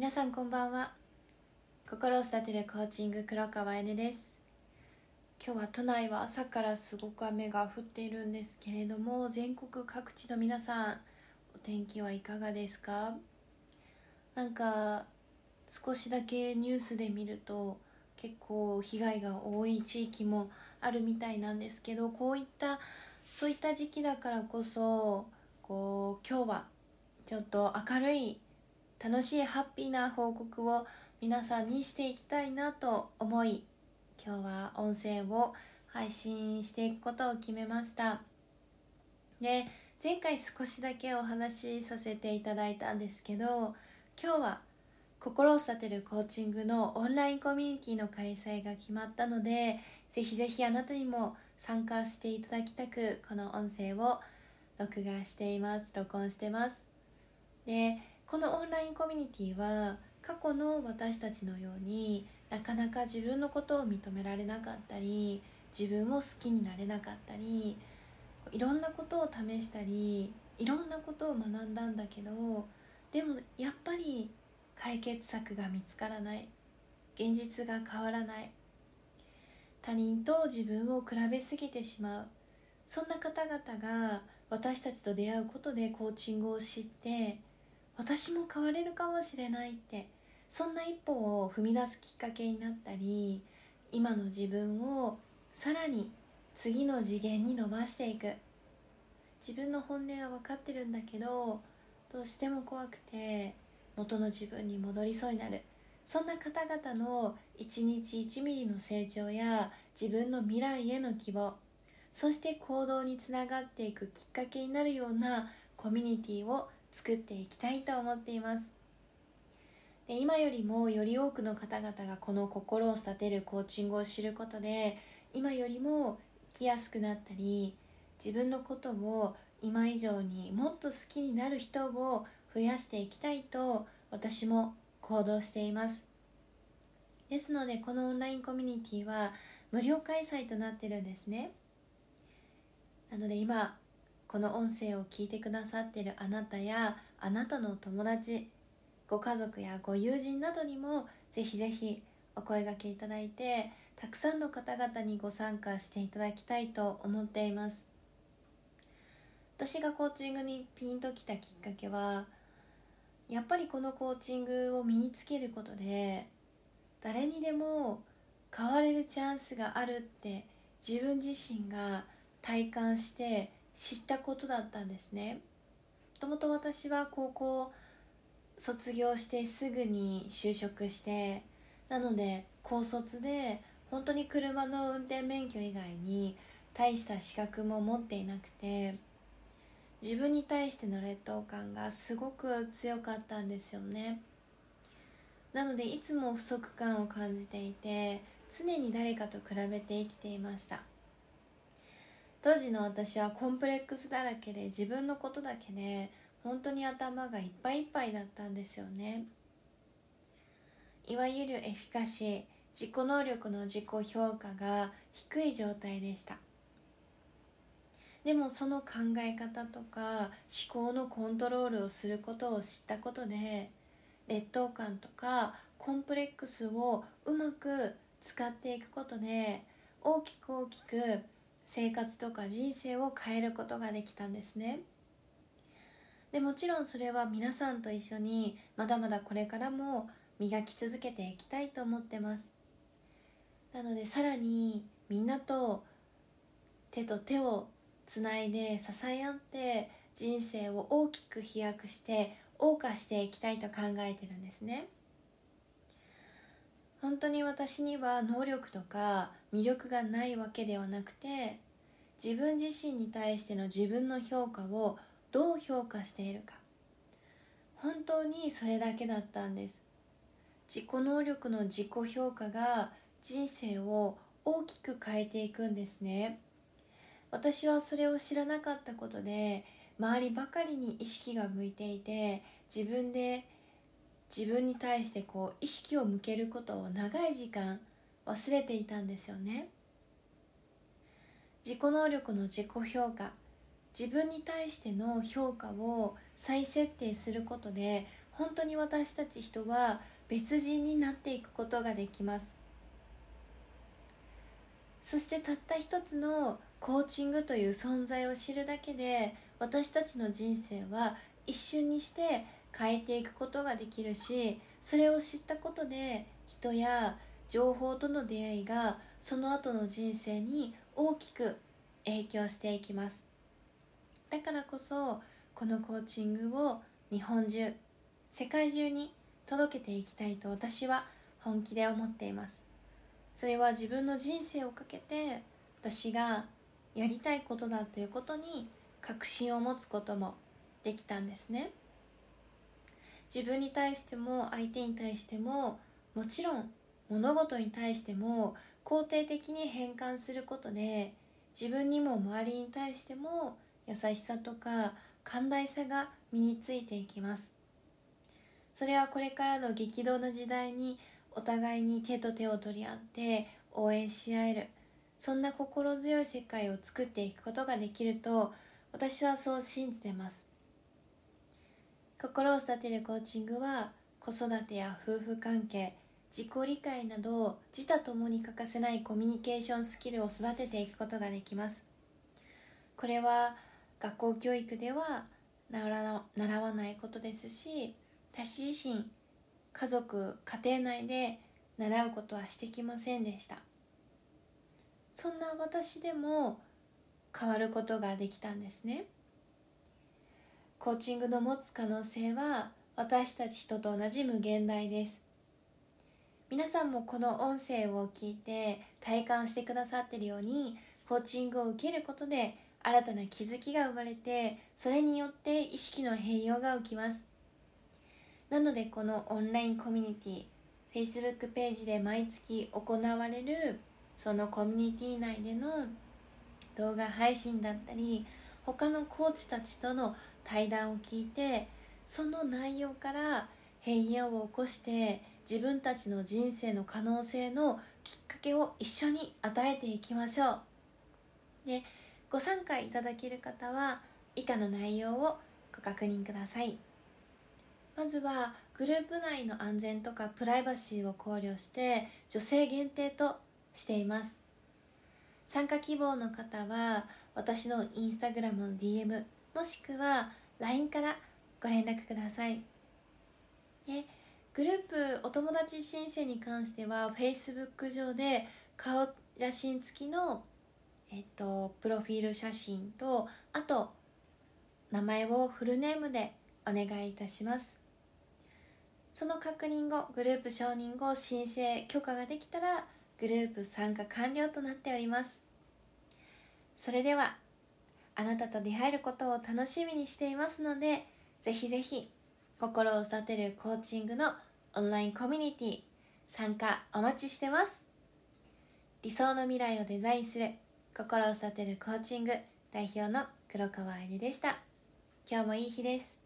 皆さんこんばんは。心を育てるコーチング黒川えねです。今日は都内は朝からすごく雨が降っているんですけれども全国各地の皆さんお天気はいかがですか？なんか少しだけニュースで見ると結構被害が多い地域もあるみたいなんですけどこういったそういった時期だからこそこう今日はちょっと明るい楽しいハッピーな報告を皆さんにしていきたいなと思い今日は音声を配信していくことを決めました。で前回少しだけお話しさせていただいたんですけど今日は心を育てるコーチングのオンラインコミュニティの開催が決まったのでぜひぜひあなたにも参加していただきたくこの音声を録画しています録音してます。でこのオンラインコミュニティは過去の私たちのようになかなか自分のことを認められなかったり自分を好きになれなかったりいろんなことを試したりいろんなことを学んだんだけどでもやっぱり解決策が見つからない。現実が変わらない。他人と自分を比べすぎてしまう。そんな方々が私たちと出会うことでコーチングを知って私も変われるかもしれないってそんな一歩を踏み出すきっかけになったり今の自分をさらに次の次元に伸ばしていく。自分の本音は分かってるんだけどどうしても怖くて元の自分に戻りそうになる。そんな方々の一日1ミリの成長や自分の未来への希望そして行動につながっていくきっかけになるようなコミュニティを作っていきたいと思っています。で今よりもより多くの方々がこの心を育てるコーチングを知ることで今よりも生きやすくなったり自分のことを今以上にもっと好きになる人を増やしていきたいと私も行動しています。ですのでこのオンラインコミュニティは無料開催となってるんですね。なので今この音声を聞いてくださっているあなたやあなたの友達ご家族やご友人などにもぜひぜひお声がけいただいてたくさんの方々にご参加していただきたいと思っています。私がコーチングにピンときたきっかけはやっぱりこのコーチングを身につけることで誰にでも変われるチャンスがあるって自分自身が体感して知ったことだったんですね。もともと私は高校卒業してすぐに就職してなので高卒で本当に車の運転免許以外に大した資格も持っていなくて自分に対しての劣等感がすごく強かったんですよね。なのでいつも不足感を感じていて常に誰かと比べて生きていました。当時の私はコンプレックスだらけで自分のことだけで本当に頭がいっぱいいっぱいだったんですよね。いわゆるエフィカシー自己能力の自己評価が低い状態でした。でもその考え方とか思考のコントロールをすることを知ったことで劣等感とかコンプレックスをうまく使っていくことで大きく大きく生活とか人生を変えることができたんですね。でもちろんそれは皆さんと一緒にまだまだこれからも磨き続けていきたいと思ってます。なのでさらにみんなと手と手をつないで支え合って人生を大きく飛躍して謳歌していきたいと考えてるんですね。本当に私には能力とか魅力がないわけではなくて自分自身に対しての自分の評価をどう評価しているか。本当にそれだけだったんです。自己能力の自己評価が人生を大きく変えていくんですね。私はそれを知らなかったことで周りばかりに意識が向いていて自分で自分に対してこう意識を向けることを長い時間忘れていたんですよね。自己能力の自己評価自分に対しての評価を再設定することで本当に私たち人は別人になっていくことができます。そしてたった一つのコーチングという存在を知るだけで私たちの人生は一瞬にして変えていくことができるしそれを知ったことで人や情報との出会いがその後の人生に大きく影響していきます。だからこそこのコーチングを日本中世界中に届けていきたいと私は本気で思っています。それは自分の人生をかけて私がやりたいことだということに確信を持つこともできたんですね。自分に対しても相手に対してももちろん物事に対しても肯定的に変換することで自分にも周りに対しても優しさとか寛大さが身についていきます。それはこれからの激動の時代にお互いに手と手を取り合って応援し合える。そんな心強い世界を作っていくことができると私はそう信じてます。心を育てるコーチングは子育てや夫婦関係自己理解など自他ともに欠かせないコミュニケーションスキルを育てていくことができます。これは学校教育では習わないことですし私自身家族家庭内で習うことはしてきませんでした。そんな私でも変わることができたんですね。コーチングの持つ可能性は私たち人と同じ無限大です。皆さんもこの音声を聞いて体感してくださってるようにコーチングを受けることで新たな気づきが生まれてそれによって意識の変容が起きます。なのでこのオンラインコミュニティ Facebook ページで毎月行われるそのコミュニティ内での動画配信だったり他のコーチたちとの対談を聞いてその内容から変容を起こして自分たちの人生の可能性のきっかけを一緒に与えていきましょう。でご参加いただける方は以下の内容をご確認ください。まずはグループ内の安全とかプライバシーを考慮して女性限定としています。参加希望の方は私のインスタグラムの DM もしくは LINE からご連絡ください。でグループお友達申請に関しては Facebook 上で顔写真付きの、えっと、プロフィール写真とあと名前をフルネームでお願いいたします。その確認後グループ承認後申請許可ができたらグループ参加完了となっております。それではあなたと出会えることを楽しみにしていますのでぜひぜひ心を育てるコーチングのオンラインコミュニティ参加お待ちしてます。理想の未来をデザインする心を育てるコーチング代表の黒川愛理でした。今日もいい日です。